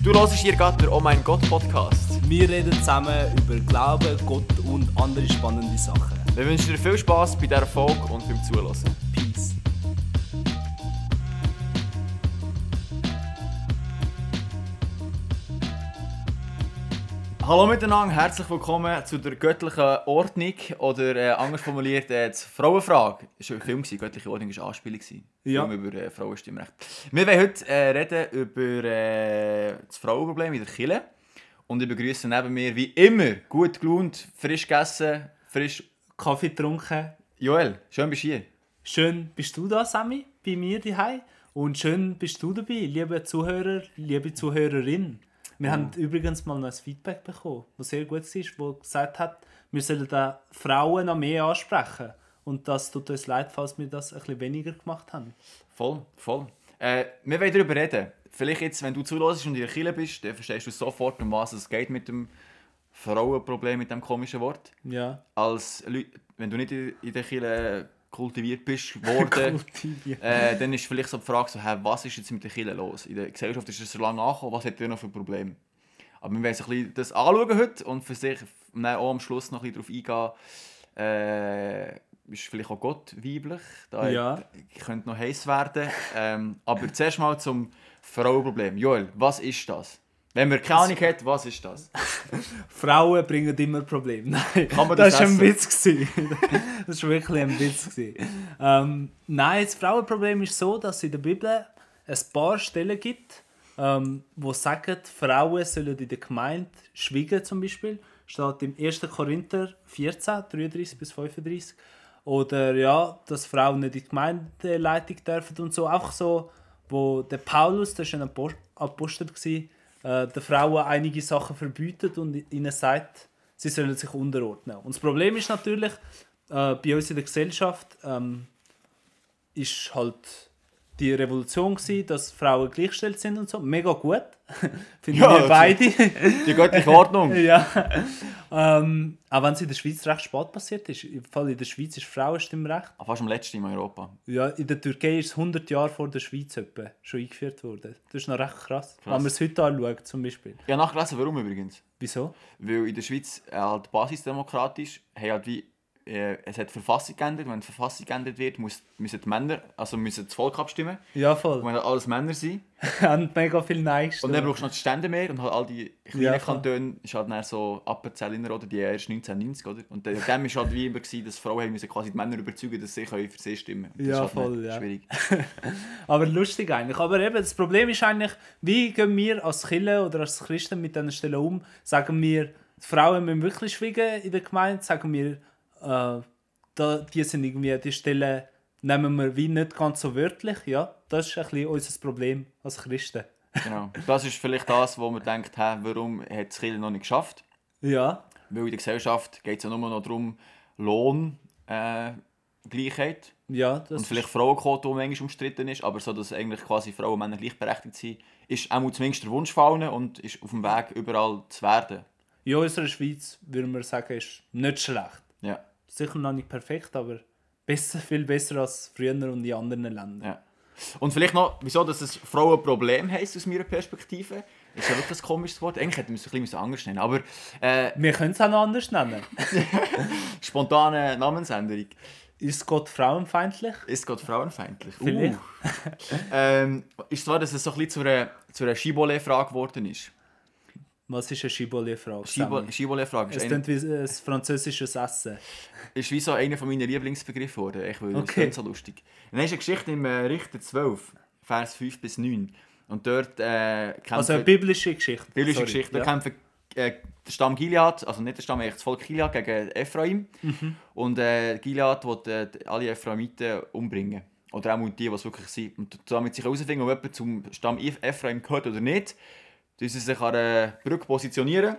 Du hörst hier gerade den Oh mein Gott Podcast. Wir reden zusammen über Glauben, Gott und andere spannende Sachen. Wir wünschen dir viel Spaß bei dieser Folge und beim Zuhören. Hallo miteinander, herzlich willkommen zu der göttlichen Ordnung oder äh, anders formuliert äh, die Frauenfrage. Es war ein Film, gewesen, göttliche Ordnung war eine Anspielung. Ja. Film über äh, Frauenstimmrecht. Wir wollen heute äh, reden über äh, das Frauenproblem in der Kirche. Und ich begrüße neben mir wie immer gut gelaunt, frisch gegessen, frisch... Kaffee getrunken. Joel, schön bist du hier. Schön bist du da, Sammy, bei mir daheim. Und schön bist du dabei, liebe Zuhörer, liebe Zuhörerin. Wir haben übrigens mal noch ein Feedback bekommen, das sehr gut war, wo gesagt hat, wir sollen da Frauen noch mehr ansprechen. Und das tut uns leid, falls wir das ein bisschen weniger gemacht haben. Voll, voll. Äh, wir wollen darüber reden. Vielleicht jetzt, wenn du zuhörst und in der Kirche bist, dann verstehst du sofort, um was es geht mit dem Frauenproblem, mit dem komischen Wort. Ja. Als Leu wenn du nicht in der Kirche kultiviert bist worden, äh, dann ist vielleicht so die Frage, so, hä, was ist jetzt mit der Kirche los? In der Gesellschaft ist es so lange angekommen, was hat ihr noch für Probleme? Aber wir werden ein bisschen das anschauen heute und für sich dann auch am Schluss noch ein bisschen darauf eingehen, äh, ist vielleicht auch Gott weiblich, da Ja. könnte noch heiß werden. Ähm, aber zuerst mal zum Frauenproblem. Joel, was ist das? Wenn man keine Ahnung hat, was ist das? Frauen bringen immer Probleme. Nein, Kann man das das war ein essen? Witz. gewesen. Das war wirklich ein Witz. gewesen. Ähm, nein, das Frauenproblem ist so, dass es in der Bibel ein paar Stellen gibt, ähm, wo sagen, Frauen sollen in der Gemeinde schweigen zum Beispiel. Steht im 1. Korinther 14, 33 bis 35. Oder ja, dass Frauen nicht in die Gemeindeleitung dürfen und so. Einfach so, wo der Paulus, der war ein Apo- Apostel, gewesen, äh, den Frauen einige Sachen verbietet und ihnen sagt, sie sollen sich unterordnen. Und das Problem ist natürlich, äh, bei uns in der Gesellschaft ähm, ist halt die Revolution gewesen, dass Frauen gleichgestellt sind und so. Mega gut. Finden Ja, wir also- beide. Die göttliche Ordnung. ja. Ähm, auch wenn es in der Schweiz recht spät passiert ist. Im Fall in der Schweiz ist Frauenstimmrecht. Ah, Fast am letzten in Europa. Ja, in der Türkei ist es 100 Jahre vor der Schweiz etwa schon eingeführt worden. Das ist noch recht krass. Wenn man es heute anschaut, zum Beispiel. Habe nachgelesen, warum übrigens. Wieso? Weil in der Schweiz äh, halt basisdemokratisch haben halt wie, äh, es hat die Verfassung geändert. Wenn die Verfassung geändert wird, muss, müssen die Männer, also müssen das Volk abstimmen. Ja, Und voll. wenn halt alles Männer sind. haben mega viel Nein Und dann brauchst du noch die Stände mehr und halt all die kleinen Ja. Kantone ist halt dann so Appenzelliner oder die erst 1990, oder? Und dann dem ist halt wie immer gewesen, dass Frauen müssen quasi die Männer überzeugen, dass sie können für sie stimmen können. Ja, ist halt voll, dann ja. Schwierig. Aber lustig eigentlich. Aber eben, das Problem ist eigentlich, wie gehen wir als Chille oder als Christen mit diesen Stellen um? Sagen wir, die Frauen müssen wirklich schweigen in der Gemeinde? Sagen wir, äh, da, die sind irgendwie, die Stellen nehmen wir wie nicht ganz so wörtlich? Ja, das ist ein bisschen unser Problem als Christen. Genau. Das ist vielleicht das, wo man denkt, hä, warum hat es Kirche noch nicht geschafft? Ja, Weil in der Gesellschaft geht es ja nur noch darum, Lohn, äh, ja, das und vielleicht Frauenquote, die manchmal umstritten ist, aber so, dass eigentlich quasi Frauen und Männer gleichberechtigt sind, ist auch zumindest der Wunsch von allen und ist auf dem Weg, überall zu werden. in unserer Schweiz, würde man sagen, ist nicht schlecht. Ja, Sicher noch nicht perfekt, aber besser, viel besser als früher und in anderen Ländern. ja. Und vielleicht noch, wieso dass es Frauenproblem heisst aus meiner Perspektive. Ist ja wirklich ein komisches Wort. Eigentlich hätten wir es ein bisschen anders nennen aber äh, Wir können es auch noch anders nennen. spontane Namensänderung. Ist Gott frauenfeindlich? Ist Gott frauenfeindlich? Vielleicht. Uh. ähm, ist es wahr, dass es so ein bisschen zu einer, zu einer Schibole-Frage geworden ist? Was ist eine? Schibole-Frage Es ist, ein, klingt wie ein französisches Essen. ist wie so einer von meinen Lieblingsbegriffe geworden. Ich will, das Okay. klingt so lustig. Dann ist eine Geschichte im äh, Richter 12, Vers 5 bis 9. Und dort äh, kämpfen... Also eine biblische Geschichte. biblische Sorry. Geschichte. Da Ja. kämpfen äh, der Stamm Gilead, also nicht der Stamm, eigentlich das Volk Gilead gegen Ephraim. Mhm. Und äh, Gilead will äh, alle Ephraimiten umbringen. Oder auch die, die es wirklich sind. Und damit sich herausfinden, ob jemand zum Stamm Ephraim gehört oder nicht, tun sie sich an der Brücke positionieren.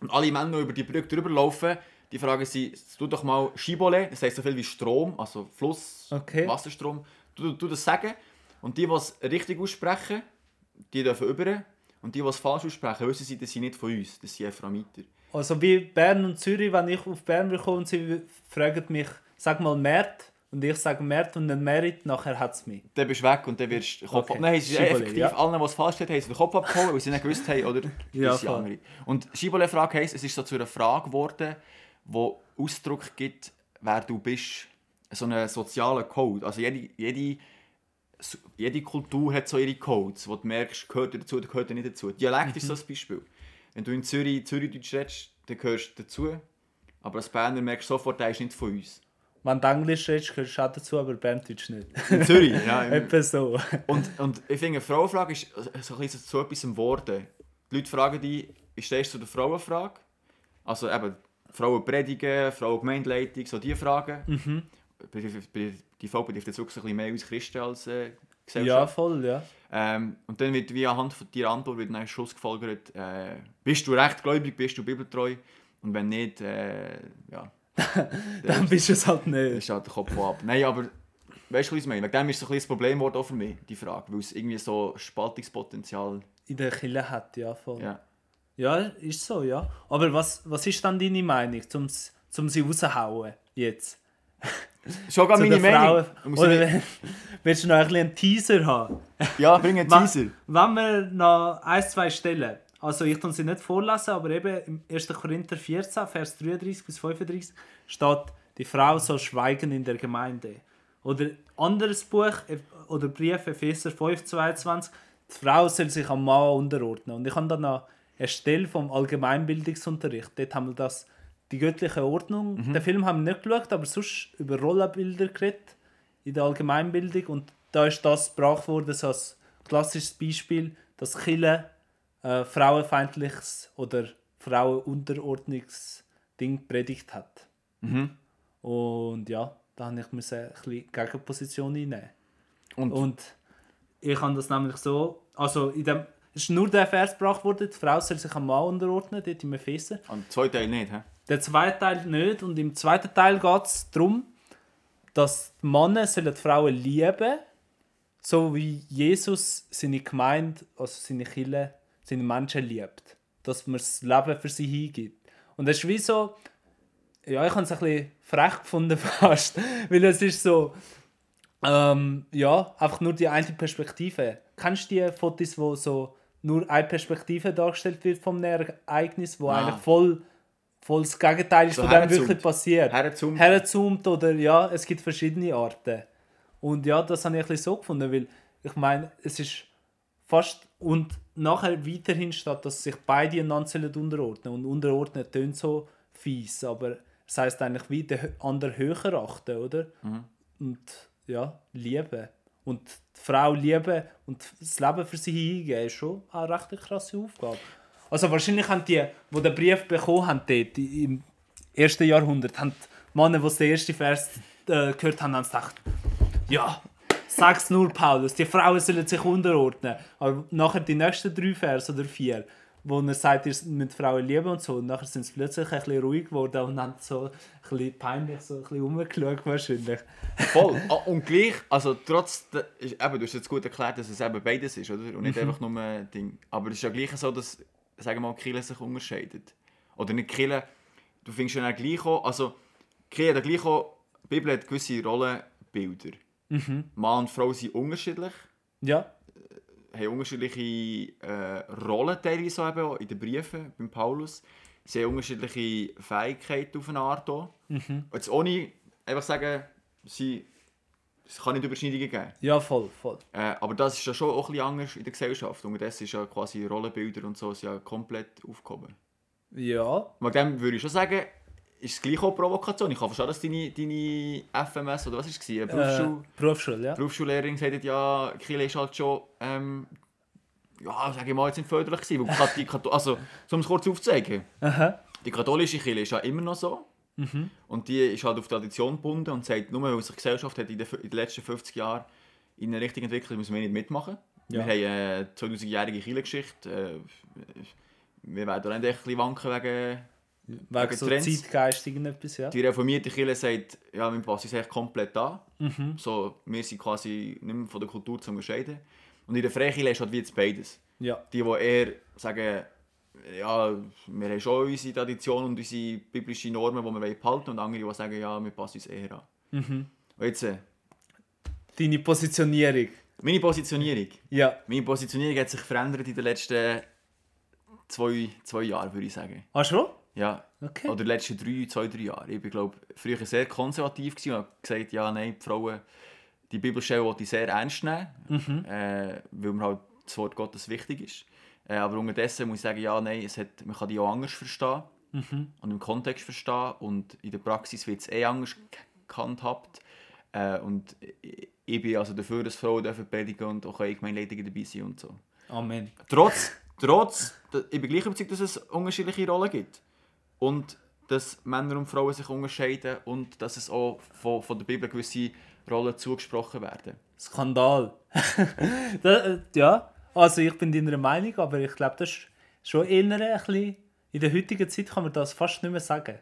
Und alle Männer, die über die Brücke drüber laufen, die fragen sie, tu doch mal Schibole, das heisst so viel wie Strom, also Fluss, Okay. Wasserstrom. Du, du das sagen. Und die, die es richtig aussprechen, die dürfen über. Und die, die es falsch aussprechen, wissen sie, das sind nicht von uns, das sind Ephraimiter. Also wie Bern und Zürich, wenn ich auf Bern komme und sie fragen mich, sag mal Mert, und ich sage Mert und dann Merit, nachher hat es mich. Dann bist du weg und dann wirst du Kopf Okay. Nein, es ist effektiv, ja. allen, die es falsch haben sie den Kopf abgeholt, weil sie nicht gewusst haben, oder Ja, andere. Und Schibboleth-Frage heisst, es ist so zu einer Frage geworden, die Ausdruck gibt, wer du bist. So einen sozialen Code. Also jede, jede, jede Kultur hat so ihre Codes, wo du merkst, gehört er dazu oder gehört er nicht dazu. Dialekt ist so ein Beispiel. Wenn du in Zürich Zürichdeutsch redest, dann gehörst du dazu. Aber als Berner merkst du sofort, der ist nicht von uns. Wenn du Englisch redest, gehörst du dazu, aber Berndeutsch nicht. In Zürich, ja. im- Etwa so. Und, und ich finde, eine Frauenfrage ist so ein bisschen zu etwas geworden. Die Leute fragen dich, wie stehst du zu der Frauenfrage? Also eben, Frauen predigen, Frauen Gemeindeleitung, so diese Fragen. Mhm. Die Frau betrifft jetzt wirklich ein bisschen mehr uns Christen als äh, Ja, Gesellschaft. voll, ja. Ähm, und dann wird wie anhand von deiner Antwort wird dann Schluss gefolgert, äh, bist du rechtgläubig, bist du bibeltreu? Und wenn nicht, äh, ja, Dann bist du es halt nicht. ist halt der Kopf ab. Nein, aber weißt du, was ich meine? Wegen dem ist es so ein bisschen das auch für mich, die Frage. Weil es irgendwie so Spaltungspotenzial In der Kille hat, ja, voll. ja. Ja, ist so, ja. Aber was, was ist dann deine Meinung, um, um sie rauszuhauen jetzt? Schon gar meine Meinung. Oder wenn- willst du noch ein bisschen einen Teaser haben? Ja, bring einen Teaser. Wenn wir noch ein, zwei Stellen, also ich kann sie nicht vorlesen, aber eben im 1. Korinther 14, Vers 33 bis 35 steht, die Frau soll schweigen in der Gemeinde. Oder anderes Buch oder Brief Epheser 5, 22, die Frau soll sich am Mann unterordnen. Und ich habe dann noch eine Stelle vom Allgemeinbildungsunterricht, dort haben wir das, die göttliche Ordnung, den Film haben wir nicht geschaut, aber sonst über Rollenbilder geredet in der Allgemeinbildung und da ist das gebracht worden so als klassisches Beispiel, dass Chile äh, frauenfeindliches oder Frauenunterordnungsding predigt hat. Und ja, da habe ich ein bisschen Gegenposition einnehmen. Und, Und ich habe das nämlich so, also in dem, es ist nur der Vers gebracht worden, die Frau soll sich am Mann unterordnen, dort im Epheser. und zwei Teile nicht, hä? Der zweite Teil nicht. Und im zweiten Teil geht es darum, dass die Männer sollen die Frauen lieben, so wie Jesus seine Gemeinde, also seine Kirche, seine Menschen liebt. Dass man das Leben für sie hingibt. Und das ist wie so, ja, ich habe es ein bisschen frech gefunden fast, weil es ist so, ähm, ja, einfach nur die eine Perspektive. Kennst du die Fotos, wo so nur eine Perspektive dargestellt wird vom Ereignis, wo Ah. eigentlich voll, voll das Gegenteil ist So von dem wirklich passiert? Herzoomt. Herzoomt oder ja, es gibt verschiedene Arten. Und ja, das habe ich ein bisschen so gefunden, weil ich meine, es ist fast und nachher weiterhin statt, dass sich beide einander unterordnen und unterordnen tönt so fies, aber es heißt eigentlich wie den anderen höher achten, oder? Und ja, lieben. Und die Frau lieben und das Leben für sie hingeben, ist schon eine recht krasse Aufgabe. Also wahrscheinlich haben die, die den Brief bekommen haben, dort im ersten Jahrhundert, haben die Männer, die den ersten Vers äh, gehört haben, haben gedacht, ja, sag's nur, Paulus, die Frauen sollen sich unterordnen. Aber nachher die nächsten drei Vers oder vier, wo er sagt, ihr müsst Frauen lieben und so, und nachher sind sie plötzlich ein bisschen ruhig geworden und haben so ein bisschen peinlich so ein bisschen rumgeschaut wahrscheinlich. Voll. Ah, und gleich, also trotz, eben, du hast jetzt gut erklärt, dass es eben beides ist, oder? Und Mhm. nicht einfach nur ein Ding. Aber es ist ja gleich so, dass, sagen wir mal, Kirche sich unterscheidet. Oder nicht Kirche, du findest ja auch gleich auch, also Kirche hat ja gleich auch, die Bibel hat gewisse Rollenbilder. Mhm. Mann und Frau sind unterschiedlich, Ja, haben unterschiedliche äh, Rollen teilweise auch in den Briefen beim Paulus. Sie haben unterschiedliche Fähigkeiten auf eine Art auch. Mhm. Jetzt ohne einfach sagen, sie, es kann nicht Überschneidungen geben. ja, voll, voll. Äh, aber das ist ja schon auch ein bisschen anders in der Gesellschaft. Und das ist ja quasi Rollenbilder und so sind ja komplett aufgehoben. Ja, Wegen dem würde ich schon sagen, ist es gleich auch Provokation. Ich kann verstehen, dass deine, deine FMS oder was war es? Äh, Berufsschule, ja. Berufsschullehrerin gesagt hat, ja, Kiel ist halt schon, ähm, ja, sage ich mal, jetzt nicht förderlich gewesen. Weil die Kato also, um es kurz aufzuzeigen, Aha. die katholische Kirche ist ja immer noch so. Und die ist halt auf Tradition gebunden und sagt, nur weil sich die Gesellschaft hat in den, in den letzten 50 Jahren in eine Richtung entwickelt, müssen wir nicht mitmachen. Ja. Wir haben eine 2000-jährige Kirchengeschichte. Äh, wir werden auch ein bisschen wanken wegen... Wegen so Trends. Zeitgeist irgendetwas, ja. Die reformierte Kirche sagt, ja, wir passen uns echt komplett an. Mhm. So, wir sind quasi nicht mehr von der Kultur zu unterscheiden. Und in der Freikirche ist halt wie jetzt beides. Ja, Die, die eher sagen, ja, wir haben schon unsere Tradition und unsere biblischen Normen, die wir behalten wollen. Und andere, die sagen, ja, wir passen uns eher an. Mhm. Und jetzt, äh, Deine Positionierung. meine Positionierung. Ja. Meine Positionierung hat sich verändert in den letzten zwei, zwei Jahren, würde ich sagen. Ah, schon? Ja, Okay. oder die letzten drei, zwei, drei Jahre. Ich bin, glaube früher sehr konservativ gewesen und habe gesagt, ja, nein, die Frauen, die Bibelstelle wollte ich sehr ernst nehmen, Mhm. äh, weil mir halt das Wort Gottes wichtig ist. Äh, aber unterdessen muss ich sagen, ja, nein, es hat, man kann die auch anders verstehen Mhm. und im Kontext verstehen und in der Praxis wird es eh anders gehandhabt. Äh, und ich- bin also dafür, dass Frauen dürfen predigen und auch Gemeindeleitungen dabei sein und so. Amen. Trotz, trotz, ich bin gleich überzeugt, dass es unterschiedliche Rollen gibt. Und dass Männer und Frauen sich unterscheiden und dass es auch von, von der Bibel gewisse Rollen zugesprochen werden. Skandal. da, äh, ja, also ich bin deiner Meinung, aber ich glaube, das ist schon eher ein bisschen... In der heutigen Zeit kann man das fast nicht mehr sagen.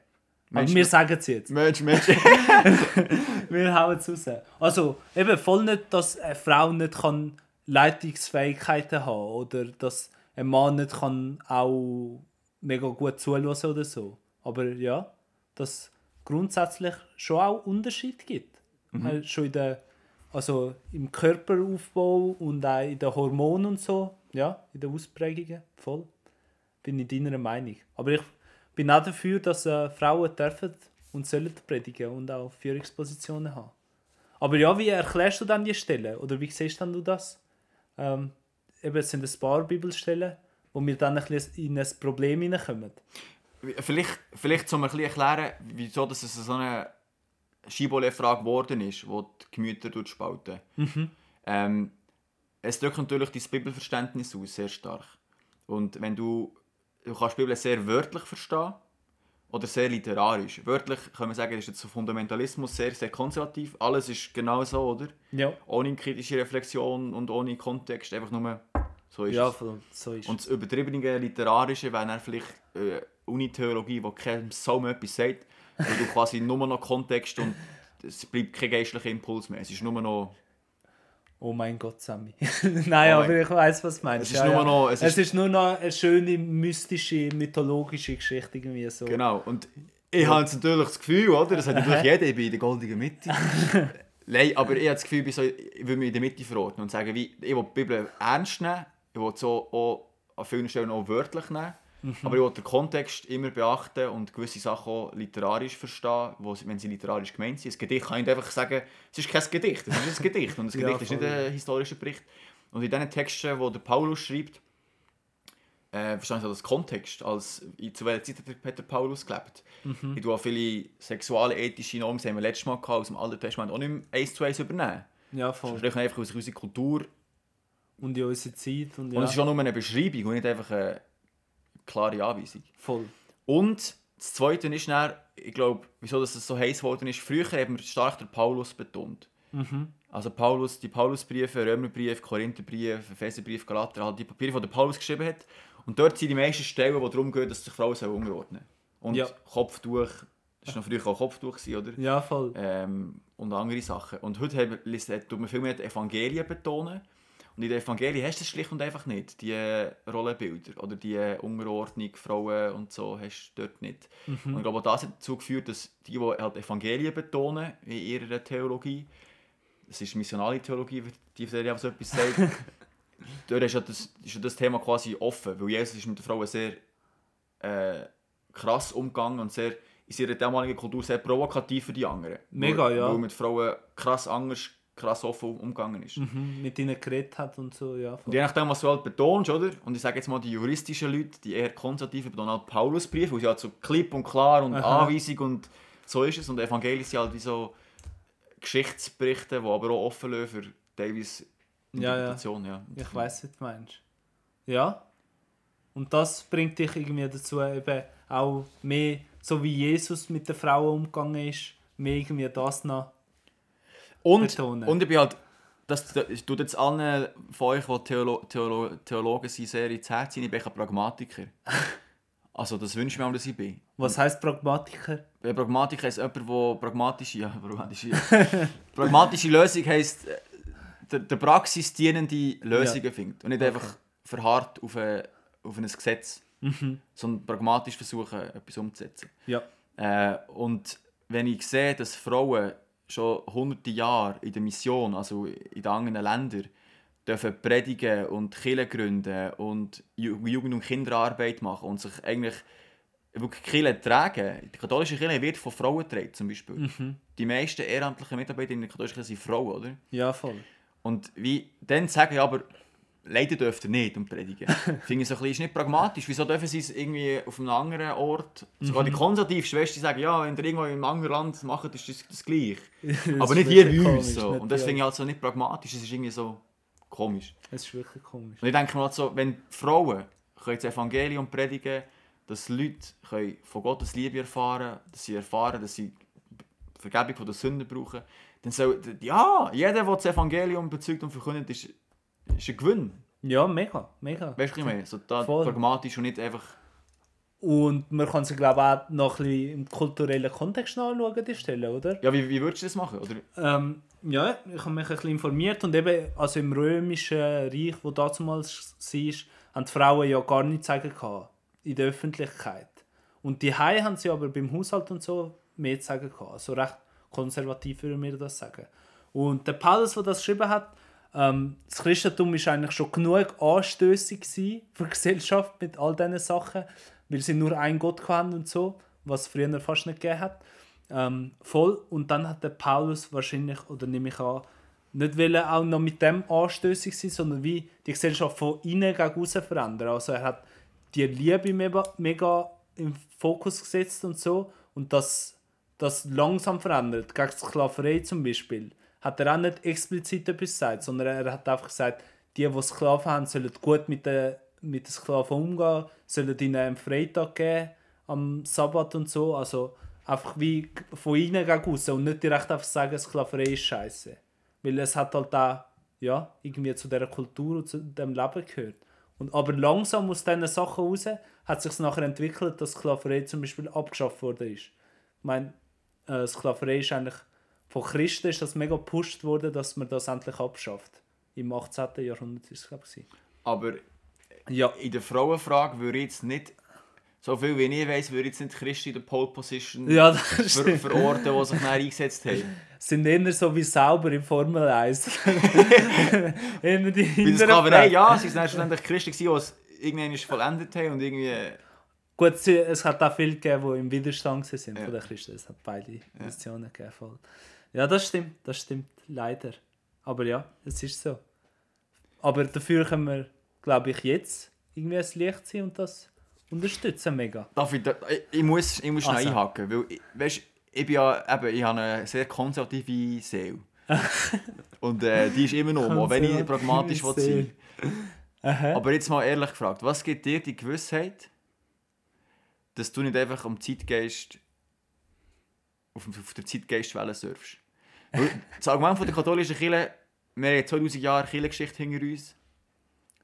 Aber Meinst wir sagen es jetzt. Mensch, Mensch. Wir hauen es raus. Also, eben voll nicht, dass eine Frau nicht kann Leitungsfähigkeiten haben oder dass ein Mann nicht kann auch mega gut zuhören oder so. Aber ja, dass es grundsätzlich schon auch Unterschied gibt. Äh, Schon in der, also im Körperaufbau und auch in den Hormonen und so. Ja, in den Ausprägungen. Voll. Bin ich deiner Meinung. Aber ich bin auch dafür, dass äh, Frauen dürfen und sollen predigen und auch Führungspositionen haben. Aber ja, wie erklärst du dann die Stellen? Oder wie siehst dann du das? Ähm, eben, es sind ein paar Bibelstellen, wo wir dann ein bisschen in ein Problem hineinkommen. vielleicht, vielleicht um ein bisschen erklären, wieso dass es so eine Schibole-Frage geworden ist, die die Gemüter spalten. Ähm, es drückt natürlich dein Bibelverständnis aus, sehr stark. Und wenn du, du kannst die Bibel sehr wörtlich verstehen oder sehr literarisch. Wörtlich kann man sagen, ist jetzt so Fundamentalismus sehr, sehr konservativ. Alles ist genau so, oder? Ja. Ohne kritische Reflexion und ohne Kontext, einfach nur so ist Ja, es. so ist Und das übertriebene Literarische wäre dann vielleicht äh, Unitheologie, wo kein Sau mehr etwas sagt, wo du quasi nur noch Kontext und es bleibt kein geistlicher Impuls mehr. Es ist nur noch... Oh mein Gott, Sammy. Nein, Oh aber ich weiß, was du meinst. Es ist nur noch- Es, es ist, ist- nur noch eine schöne, mystische, mythologische Geschichte irgendwie so. Genau. Und ich habe jetzt natürlich das Gefühl, oder? Das hat natürlich jeder, ich bin in der goldenen Mitte. Nein, aber ich habe das Gefühl, ich, so, ich will mich in der Mitte verorten und sagen, wie, ich will die Bibel ernst nehmen, ich will so auch an vielen Stellen auch wörtlich nehmen, aber ich will den Kontext immer beachten und gewisse Sachen auch literarisch verstehen, wo, wenn sie literarisch gemeint sind. Ein Gedicht kann ich einfach sagen, es ist kein Gedicht, es ist ein Gedicht und ein Ja, Gedicht ist nicht ein historischer Bericht. Und in diesen Texten, wo der Paulus schreibt, äh, verstehe ich das Kontext, als in- zu welcher Zeit hat der Peter Paulus gelebt. Ich tue auch viele sexuelle, ethische Normen, das haben wir letztes Mal gehabt, aus dem Alten Testament auch nicht mehr eins zu eins übernehmen. Ja, voll. Sprechen einfach aus unserer Kultur. Und in unserer Zeit. Und Und ja, es ist auch nur eine Beschreibung und nicht einfach eine klare Anweisung. voll. Und das Zweite ist dann, ich glaube, wieso das so heiß geworden ist, früher haben wir stark den Paulus betont. Also Paulus, die Paulusbriefe, Römerbrief, Korintherbrief, Epheserbrief, Galater, halt die Papiere, die der Paulus geschrieben hat. Und dort sind die meisten Stellen, wo darum geht, dass sich Frauen unterordnen Und Ja. Kopftuch, das war noch früher auch Kopftuch, oder? Ja, voll. ähm, und andere Sachen. Und heute haben- tut man viel mehr die Evangelien betonen. Und in den Evangelien hast du das schlicht und einfach nicht, die äh, Rollenbilder oder die äh, Unterordnung, Frauen und so, hast du dort nicht. Und ich glaube, das hat dazu geführt, dass die, die halt Evangelien betonen in ihrer Theologie, das ist missionale Theologie, die Serie auch so etwas sagt, dort ist ja, das, ist ja das Thema quasi offen, weil Jesus ist mit den Frauen sehr äh, krass umgegangen und sehr in ihrer damaligen Kultur sehr provokativ für die anderen. Mega, weil, ja. Weil mit Frauen krass anders, krass offen umgegangen ist. Mhm. Mit ihnen geredet hat und so, ja. Und Voll. je nachdem, was du halt betonst, oder? Und ich sage jetzt mal, die juristischen Leute, die eher konservativen, betonen halt Paulusbrief, weil sie halt so klipp und klar und Aha. Anweisung und so ist es. Und Evangelien sind halt wie so Geschichtsberichte, die aber auch offen lassen für teilweise Ja, ja. Interpretation. Ja, Ich weiß, was du meinst. Ja. Und das bringt dich irgendwie dazu, eben auch mehr, so wie Jesus mit den Frauen umgegangen ist, mehr irgendwie das noch. Und, betonen. und ich bin halt, das das tut jetzt allen von euch, die Theolo Theolo Theologen sind, sehr ins Herz ich bin ein Pragmatiker. also das wünsche ich mir auch, dass ich bin. Was heißt Pragmatiker? Ein Pragmatiker ist jemand, der pragmatische, ja, pragmatische, pragmatische Lösung heisst, äh, der, der Praxis dienende Lösungen findet. Und nicht Okay. einfach verharrt auf ein, auf ein Gesetz, sondern pragmatisch versuchen, etwas umzusetzen. Ja. Äh, und wenn ich sehe, dass Frauen schon hunderte Jahre in der Mission, also in den anderen Ländern, dürfen predigen und Kirchen gründen und Ju- Jugend- und Kinderarbeit machen und sich eigentlich wirklich Kirche tragen. Die katholische Kirche wird von Frauen getragen, zum Beispiel. Die meisten ehrenamtlichen Mitarbeiter in der katholischen Kirche sind Frauen, oder? Ja, voll. Und wie dann sagen, aber leider dürft ihr nicht und predigen. Finde ich so ein bisschen, ist nicht pragmatisch. Wieso dürfen sie es irgendwie auf einem anderen Ort? Sogar die konservativen Schwestern sagen, ja, wenn ihr irgendwo in einem anderen Land macht, ist das, das gleich. aber nicht hier bei uns. So. Und das finde ich halt so nicht pragmatisch. Es ist irgendwie so komisch. Es ist wirklich komisch. Und ich denke mir halt so, wenn Frauen können das Evangelium predigen dass Leute können von Gottes Liebe erfahren dass sie erfahren, dass sie Vergebung von der Sünden brauchen, dann soll, ja, jeder, der das Evangelium bezeugt und verkündet, ist, ist ein Gewinn. Ja, mega, mega. Weißt du, ich meine? So da Voll. pragmatisch und nicht einfach. Und man kann sie, glaube ich, auch noch ein bisschen im kulturellen Kontext anschauen, die Stelle, oder? Ja, wie, wie würdest du das machen? Oder? Ähm, ja, ich habe mich ein bisschen informiert und eben, also im römischen Reich, wo damals war, haben die Frauen ja gar nichts sagen gehabt, in der Öffentlichkeit. Und die Hai haben sie aber beim Haushalt und so mehr zu sagen gehabt. Also recht konservativ würde wir das sagen. Und der Paulus, der das geschrieben hat, ähm, das Christentum ist eigentlich schon genug anstößig für die Gesellschaft mit all diesen Sachen, weil sie nur einen Gott hatten und so, was es früher fast nicht gegeben hat. Ähm, voll. Und dann hat der Paulus wahrscheinlich, oder nehme ich an, nicht wollen auch noch mit dem anstößig sein, sondern wie die Gesellschaft von innen gegen außen verändern. Also er hat die Liebe mega, mega im Fokus gesetzt und so und das, das langsam verändert. Gegen Sklaverei zum Beispiel hat er auch nicht explizit etwas gesagt, sondern er hat einfach gesagt, die, die Sklaven haben, sollen gut mit den, mit den Sklaven umgehen, sollen ihnen einen Freitag geben am Sabbat und so. Also einfach wie von innen gegen außen und nicht direkt einfach sagen, Sklaverei ist scheiße. Weil es hat halt auch ja, irgendwie zu dieser Kultur und zu dem Leben gehört. Und, aber langsam aus diesen Sachen raus hat sich nachher entwickelt, dass Sklaverei zum Beispiel abgeschafft worden ist. Ich meine, äh, Sklaverei ist eigentlich von Christen ist das mega gepusht worden, dass man das endlich abschafft. Im 18. Jahrhundert ist es, glaube ich. Aber Ja. in der Frauenfrage würde ich jetzt nicht, so viel wie ich weiß, würde ich jetzt nicht Christen in der Pole Position Ja, ver verorten, die sich dann eingesetzt haben. Sind eher so wie sauber im Formel 1. eher die hinteren Pferde. ja, sie waren dann schlussendlich Christen, gewesen, die es irgendwann vollendet haben und irgendwie... Gut, es hat auch viele gegeben, die im Widerstand sind Ja. von den Christen. Es hat beide Positionen gegeben. Ja, das stimmt. Das stimmt. Leider. Aber ja, es ist so. Aber dafür können wir, glaube ich, jetzt irgendwie ein Licht sein und das unterstützen mega. Darf ich, da, ich, muss, ich muss schnell Also. einhaken, weil ich, weißt, ich bin ja eben, ich habe eine sehr konservative Seele. und äh, die ist immer noch, auch wenn ich pragmatisch will sein Aber jetzt mal ehrlich gefragt, was gibt dir die Gewissheit, dass du nicht einfach am Zeitgeist auf, auf der Zeitgeistwelle surfst? Das Argument von der katholischen Kirche, wir haben 2000 Jahre Kirchengeschichte hinter uns.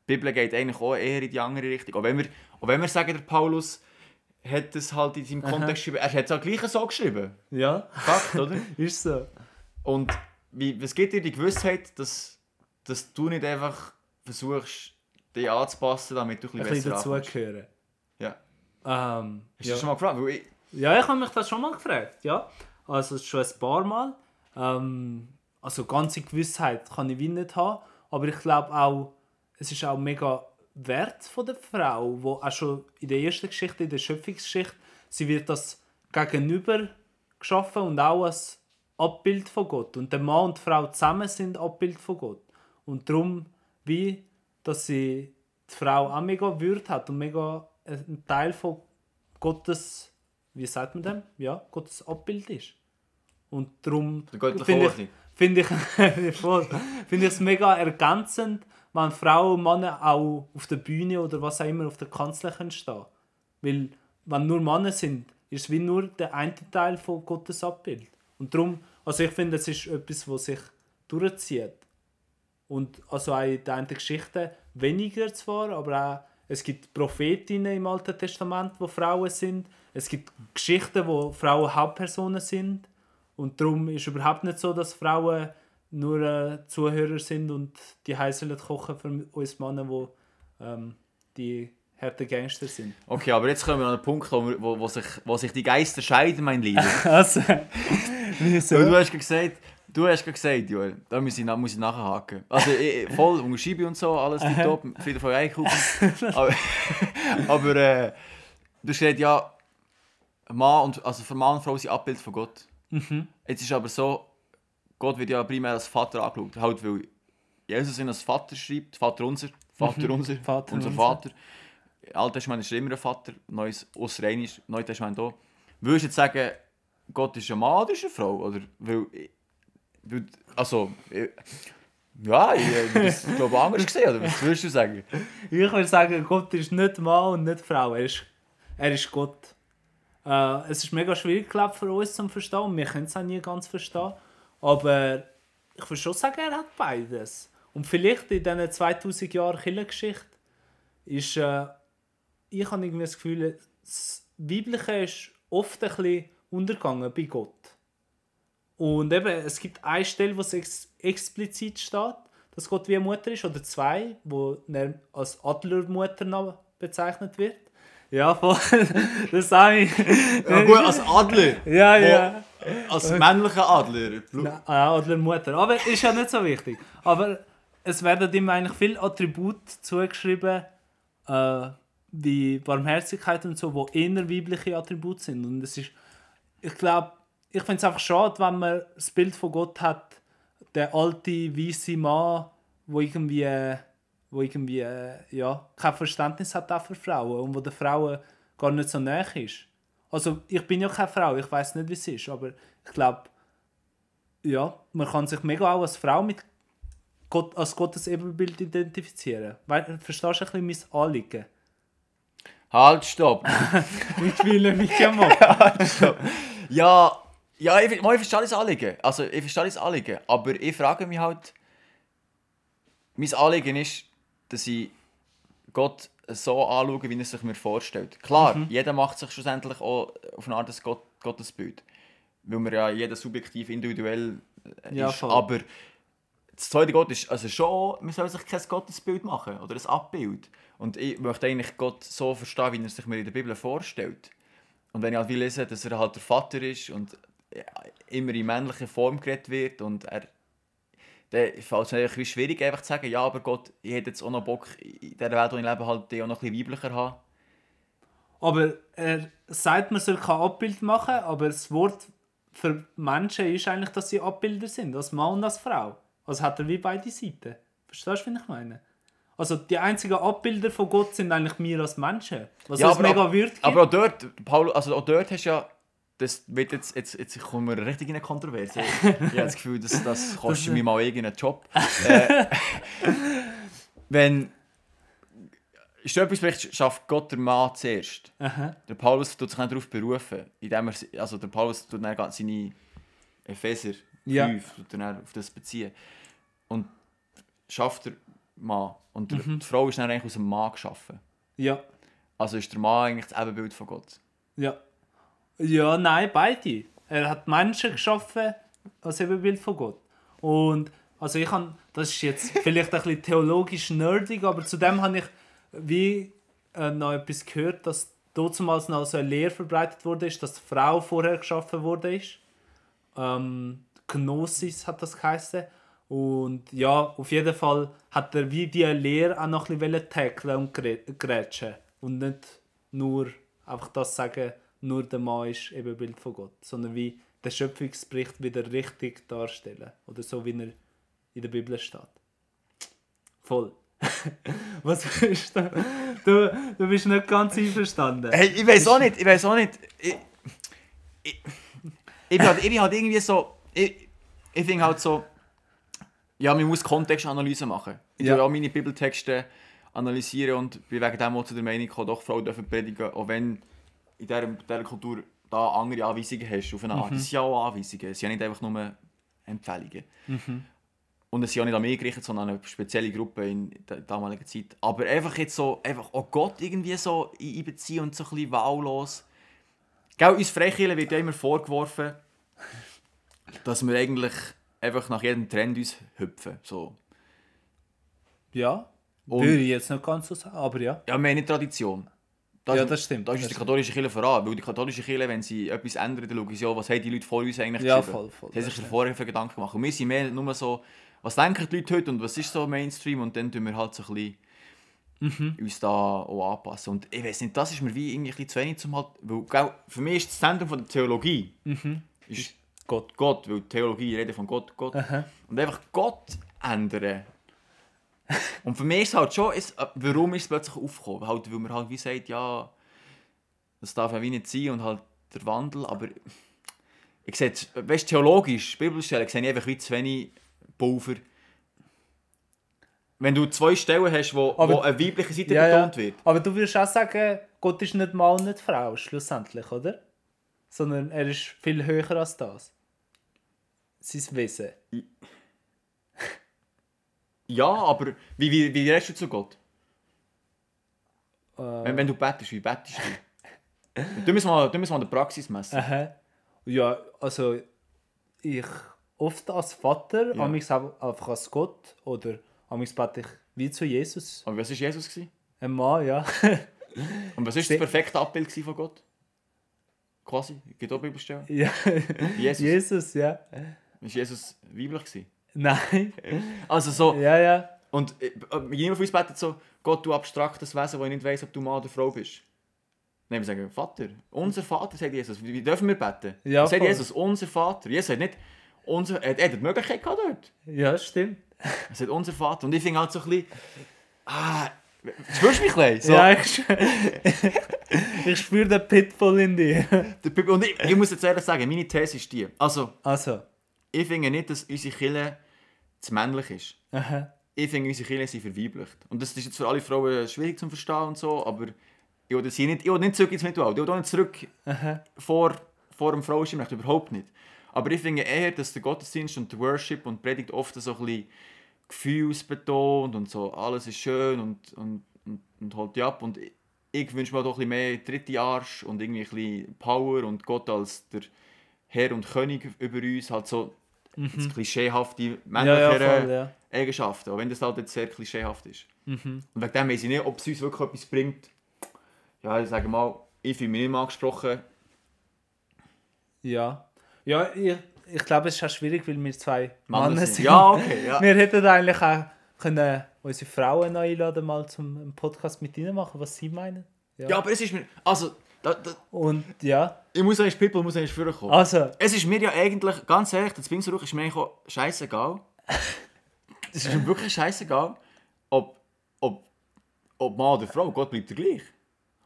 Die Bibel geht eigentlich auch eher in die andere Richtung. Auch wenn wir, auch wenn wir sagen, der Paulus hat es halt in seinem Kontext geschrieben, er hat es auch gleich so geschrieben. Ja, Fakt, oder? ist so. Und wie, was gibt dir die Gewissheit, dass, dass du nicht einfach versuchst, dich anzupassen, damit du ein Ein bisschen bisschen besser dazugehören. Ja. Ähm, Hast du ja. das schon mal gefragt? Ich, Ja, ich habe mich das schon mal gefragt, ja. Also schon ein paar Mal. Ähm, also ganze Gewissheit kann ich nicht haben, aber ich glaube auch, es ist auch mega wert von der Frau, wo auch schon in der ersten Geschichte, in der Schöpfungsgeschichte, sie wird das gegenüber geschaffen und auch als Abbild von Gott. Und der Mann und die Frau zusammen sind Abbild von Gott. Und darum, wie, dass sie die Frau auch mega Würde hat und mega ein Teil von Gottes, wie sagt man dem? Ja, Gottes Abbild ist. Und darum finde ich, finde ich, finde ich es mega ergänzend, wenn Frauen und Männer auch auf der Bühne oder was auch immer auf der Kanzel können stehen. Weil, wenn nur Männer sind, ist es wie nur der eine Teil von Gottes Abbild. Und darum, also ich finde, es ist etwas, was sich durchzieht. Und also auch in den Geschichten weniger zwar, aber auch es gibt Prophetinnen im Alten Testament, wo Frauen sind. Es gibt Geschichten, wo Frauen Hauptpersonen sind. Und darum ist es überhaupt nicht so, dass Frauen nur äh, Zuhörer sind und die heißen kochen für uns Männer, wo ähm, die harte Gangster sind. Okay, aber jetzt kommen wir an einen Punkt, wo, wo, sich, wo sich die Geister scheiden, mein Lieber. Also, wieso? du hast gesagt, du hast gerade gesagt, Joel, da muss ich, muss ich nachhaken. Also ich, voll unterschreibe und so, alles tipptopp, Frieden von Eichhausen. aber aber äh, du hast gesagt, ja, Mann und, also für Mann und Frau sind Abbild von Gott. Jetzt ist aber so, Gott wird ja primär als Vater angeschaut, halt weil Jesus ihn als Vater schreibt, Vater unser, Vater unser, Vater unser. Vater. Altes Testament ist immer ein Vater, Neues Ausreinisch, Neues Testament auch. Würdest du jetzt sagen, Gott ist ein Mann oder ist eine Frau? Oder, weil, weil, also, ich- ja, ich habe das glaube anders gesehen, oder was würdest du sagen? Ich würde sagen, Gott ist nicht Mann und nicht Frau. Er ist, er ist Gott. Äh, es ist mega schwierig, glaub, für uns zu verstehen. Wir können es auch nie ganz verstehen. Aber ich würde schon sagen, er hat beides. Und vielleicht in diesen 2000 Jahren Kirchengeschichte ist. Äh, ich habe irgendwie das Gefühl, das Biblische ist oft ein bisschen untergegangen bei Gott. Und eben, es gibt eine Stelle, wo es ex explizit steht, dass Gott wie eine Mutter ist, oder zwei, wo er als Adlermutter bezeichnet wird. Ja, voll. Das sage ich. Ja, gut, als Adler. Ja, ja. Als männlicher Adler. Na, ah, Adlermutter. Aber ist ja nicht so wichtig. Aber es werden ihm eigentlich viele Attribute zugeschrieben, äh, wie Barmherzigkeit und so, wo eher weibliche Attribute sind. Und es ist, ich glaube, ich finde es einfach schade, wenn man das Bild von Gott hat, der alte, weiße Mann, wo irgendwie, äh, wo irgendwie äh, ja, kein Verständnis hat für Frauen und wo der Frauen gar nicht so nahe ist. Also ich bin ja keine Frau, ich weiß nicht, wie es ist, aber ich glaube, ja, man kann sich mega auch als Frau mit Gott, als Gottes Ebenbild identifizieren. Weil, verstehst du ein bisschen mein Anliegen? Halt, stopp. Ich spiele mich ja mal. Ja, ja ich, ich verstehe das Anliegen. Also, ich verstehe das Anliegen. Aber ich frage mich halt, mein Anliegen ist, dass ich Gott so anschaue, wie er sich mir vorstellt. Klar, jeder macht sich schlussendlich auch auf eine Art ein Gott, Gottesbild. Weil wir ja jeder subjektiv, individuell äh, Ja, ist. voll. Aber das zweite Gott ist also schon, man soll sich kein Gottesbild machen oder ein Abbild. Und ich möchte eigentlich Gott so verstehen, wie er sich mir in der Bibel vorstellt. Und wenn ich halt will lesen, dass er halt der Vater ist und ja, immer in männlicher Form geredet wird und er dann fällt es wie schwierig einfach zu sagen, ja, aber Gott, ich hätte jetzt auch noch Bock, in der Welt, wo ich lebe, halt die auch noch ein bisschen weiblicher haben. Aber er sagt, man soll kein Abbild machen, aber das Wort für Menschen ist eigentlich, dass sie Abbilder sind, als Mann und als Frau. Also hat er wie beide Seiten. Verstehst du, was ich meine? Also die einzigen Abbilder von Gott sind eigentlich wir als Menschen. Was mega aber, Würde gibt. aber auch dort, Paul, also auch dort hast du ja, das wird jetzt, jetzt, jetzt kommen wir richtig in eine Kontroverse. ich habe das Gefühl, das, das kostet mir mal irgendeinen Job. äh, wenn etwas bricht, schafft Gott der Mann zuerst. Aha. Der Paulus tut sich dann darauf berufen, indem er, also der Paulus tut dann seine Epheser 5 Ja. dann auf das beziehen. Und schafft der Mann. Und der, die Frau ist dann eigentlich aus dem Mann geschaffen. Ja. Also ist der Mann eigentlich das Ebenbild von Gott. Ja. Ja, nein, beide. Er hat Menschen geschaffen als Ebenbild von Gott. Und also ich habe, das ist jetzt vielleicht ein bisschen theologisch nerdig, aber zudem habe ich wie äh, noch etwas gehört, dass damals noch so eine Lehre verbreitet wurde, ist, dass die Frau vorher geschaffen wurde. Ist. Ähm, Gnosis hat das geheißen. Und ja, auf jeden Fall hat er wie die Lehre auch noch ein bisschen tackeln und grä- grätschen. Und nicht nur einfach das sagen, nur der Mann ist Ebenbild von Gott, sondern wie den Schöpfungsbericht wieder richtig darstellen. Oder so, wie er in der Bibel steht. Voll. Was bist du? Du, du bist nicht ganz einverstanden. Hey, ich weiß auch nicht, ich weiß auch nicht. Ich, ich, ich, bin halt, ich bin halt irgendwie so. Ich, ich finde halt so. Ja, man muss Kontextanalyse machen. Ich Ja. ja. auch meine Bibeltexte analysieren und bin wegen dem auch zu der Meinung gekommen, doch Frauen dürfen predigen, auch wenn in dieser, dieser Kultur da andere Anweisungen hast auf eine Art. Das sind ja auch Anweisungen, es sind ja nicht einfach nur Empfehlungen. Und es sind ja nicht an mich gerichtet, sondern an eine spezielle Gruppe in der damaligen Zeit. Aber einfach jetzt so, einfach auch Gott irgendwie so ein- einbeziehen und so ein bisschen wahllos. Gell, uns Freikirchen wird ja immer vorgeworfen, dass wir eigentlich einfach nach jedem Trend uns hüpfen. So. Ja, Und- Würde ich jetzt nicht ganz so sagen, aber ja. Ja, wir haben nicht Tradition. Da Ja, das stimmt, Da ist das die katholische Kirche voran. Weil die katholische Kirche, wenn sie etwas ändern, dann schauen sie ja, was haben die Leute vor uns eigentlich Ja, geschrieben. voll, voll, Sie haben das sich vorher für Gedanken gemacht. Und wir sind mehr nur so, was denken die Leute heute und was ist so Mainstream und dann tun wir halt so ein bisschen Mhm. uns da auch anpassen. Und ich weiß nicht, das ist mir wie irgendwie ein bisschen zu wenig zum halt, weil gell, für mich ist das Zentrum von der Theologie ist Gott. Gott, weil Theologie redet von Gott, Gott. Aha. Und einfach Gott ändern. Und für mich ist es halt schon, ist, äh, warum ist es plötzlich aufgekommen? Halt, weil man halt wie sagt, ja, das darf ja wie nicht sein und halt der Wandel, aber ich sehe, weißt theologisch, Bibelstellen, sehe ich einfach wie zu wenig Pulver. Wenn du zwei Stellen hast, wo, Aber- wo eine weibliche Seite Ja, ja. betont wird, Aber du würdest auch sagen, Gott ist nicht Mann nicht Frau, schlussendlich, oder? Sondern er ist viel höher als das. Sein Wesen. Ja, aber wie, wie, wie redest du zu Gott? Äh, Wenn, wenn du bettest, wie bettest du? du musst mal, du musst mal an der Praxis messen. Aha. Ja, also ich oft als Vater, Ja. auch einfach als Gott oder amigs bete ich wie zu Jesus. Aber was war Jesus? Gewesen? Ein Mann, ja. Und was war das perfekte Abbild von Gott? Quasi, geht auch Bibelstellen. ja. Jesus. Jesus, ja. Ist Jesus weiblich gewesen? Nein. Also so, Ja, ja. und äh, jemand von uns betet so, Gott, du abstraktes Wesen, wo ich nicht weiss, ob du Mann oder Frau bist. Nein, wir sagen, Vater, unser Vater, sagt Jesus. Wie dürfen wir beten? Ja, sagt voll. Jesus, unser Vater. Jesus hat nicht, unser, er, er hat die Möglichkeit gehabt dort. Ja, stimmt. Er sagt, unser Vater. Und ich finde halt so ein bisschen, ah, spürst du mich ein? So, Ja, ich, ich spüre den Pitbull in dir. Und ich, ich muss jetzt ehrlich sagen, meine These ist die. Also, Also, ich finde nicht, dass unsere Kirche zu männlich ist. aha. Ich finde, unsere Kirche sind verweiblicht. Und das ist jetzt für alle Frauen schwierig zu verstehen und so, aber ich will, hier nicht, ich will nicht zurück ins Mittelalter. Ich will nicht zurück Aha. vor, vor dem Frauenstimmrecht, überhaupt nicht. Aber ich finde eher, dass der Gottesdienst und der Worship und die Predigt oft so ein bisschen gefühlsbetont und so, alles ist schön und, und, und, und holt dich ab. Und ich, ich wünsche mir doch ein bisschen mehr dritte Arsch und irgendwie ein bisschen Power und Gott als der Herr und König über uns, halt so das klischeehafte Ja, männliche ja, ja. Eigenschaften, auch wenn das halt jetzt sehr klischeehaft ist. Mhm. Und wegen dem weiß ich nicht, ob es uns wirklich etwas bringt. Ja, ich sage mal, ich fühle mich nicht mal angesprochen. Ja. Ja, ich, ich glaube, es ist auch schwierig, weil wir zwei Männer Männer sind. sind. Ja, okay, ja. Wir hätten eigentlich auch können unsere Frauen einladen, mal zum Podcast mit ihnen machen, was sie meinen. Ja, aber es ist mir. Also, da, da, Und ja, ich muss eigentlich, People muss eigentlich vorkommen. also, Es ist mir ja eigentlich, ganz ehrlich, der Zwingseruch ist mir eigentlich auch scheißegal. es ist mir wirklich scheißegal, ob, ob, ob Mann oder Frau, Gott bleibt der gleich.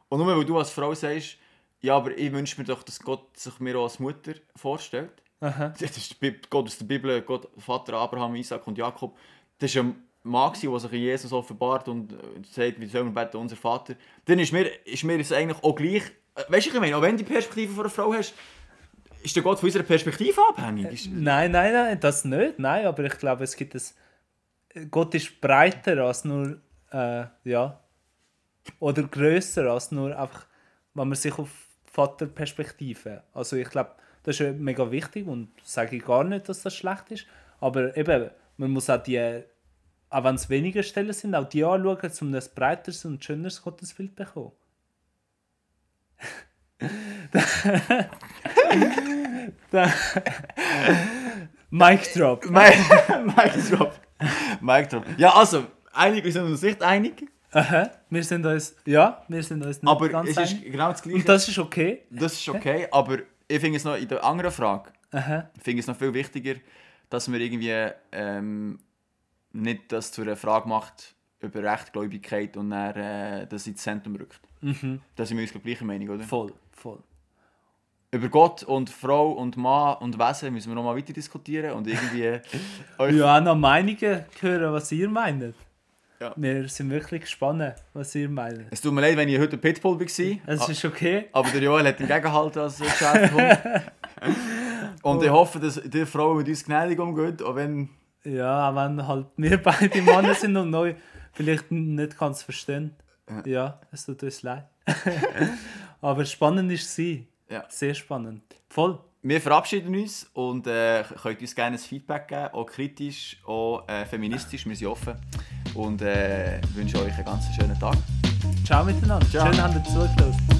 Und nur weil du als Frau sagst, ja, aber ich wünsche mir doch, dass Gott sich mir auch als Mutter vorstellt. aha. Das ist Gott aus der Bibel, Gott, Vater Abraham, Isaac und Jakob. Das ist ein Mann, der sich in Jesus offenbart und sagt, wie sollen wir beten, unser Vater. Dann ist mir, ist mir es eigentlich auch gleich. Äh, Weißt du, ich meine, auch wenn du die Perspektive von einer Frau hast, ist der Gott von unserer Perspektive abhängig. Ist, Nein, nein, nein, das nicht. Nein, aber ich glaube, es gibt es. Gott ist breiter als nur, äh, ja, oder größer als nur einfach, wenn man sich auf Vaterperspektive. Also ich glaube, das ist mega wichtig und sage ich gar nicht, dass das schlecht ist. Aber eben, man muss auch die, auch wenn es weniger Stellen sind, auch die anschauen, um ein breiteres und schöneres Gottesbild zu bekommen. Da, Mic drop. Mic drop. Mic drop. Ja, also, einig, wir sind uns nicht einig, Aha, wir sind uns, ja, wir sind uns nicht aber ganz es ist genau das Gleiche. Und das ist okay. das ist okay, aber ich finde es noch in der anderen Frage, Aha. finde es noch viel wichtiger, dass man irgendwie ähm, nicht das zu einer Frage macht über Rechtgläubigkeit und dann äh, das ins Zentrum rückt. Mhm. Da sind wir uns gleicher Meinung, oder? Voll, voll. Über Gott und Frau und Mann und Wesen müssen wir noch mal weiter diskutieren und irgendwie euch Ja, auch noch Meinungen hören, was ihr meint. Ja. Wir sind wirklich gespannt, was ihr meint. Es tut mir leid, wenn ich heute Pitbull war. Es ist okay. Aber der Joel hat den Gegenhalt als äh, Chefhund. Und ich hoffe, dass die Frauen mit uns gnädig umgehen, auch wenn... Ja, wenn halt wir beide Männer sind und neu vielleicht nicht ganz verstehen. Ja, es tut uns leid. Aber spannend ist sie. Ja. Sehr spannend. Voll. Wir verabschieden uns und äh, könnt uns gerne ein Feedback geben, auch kritisch, auch äh, feministisch, wir sind offen. und äh, wünsche euch einen ganz schönen Tag. Ciao miteinander. Ciao. Schön, habt ihr zugelassen.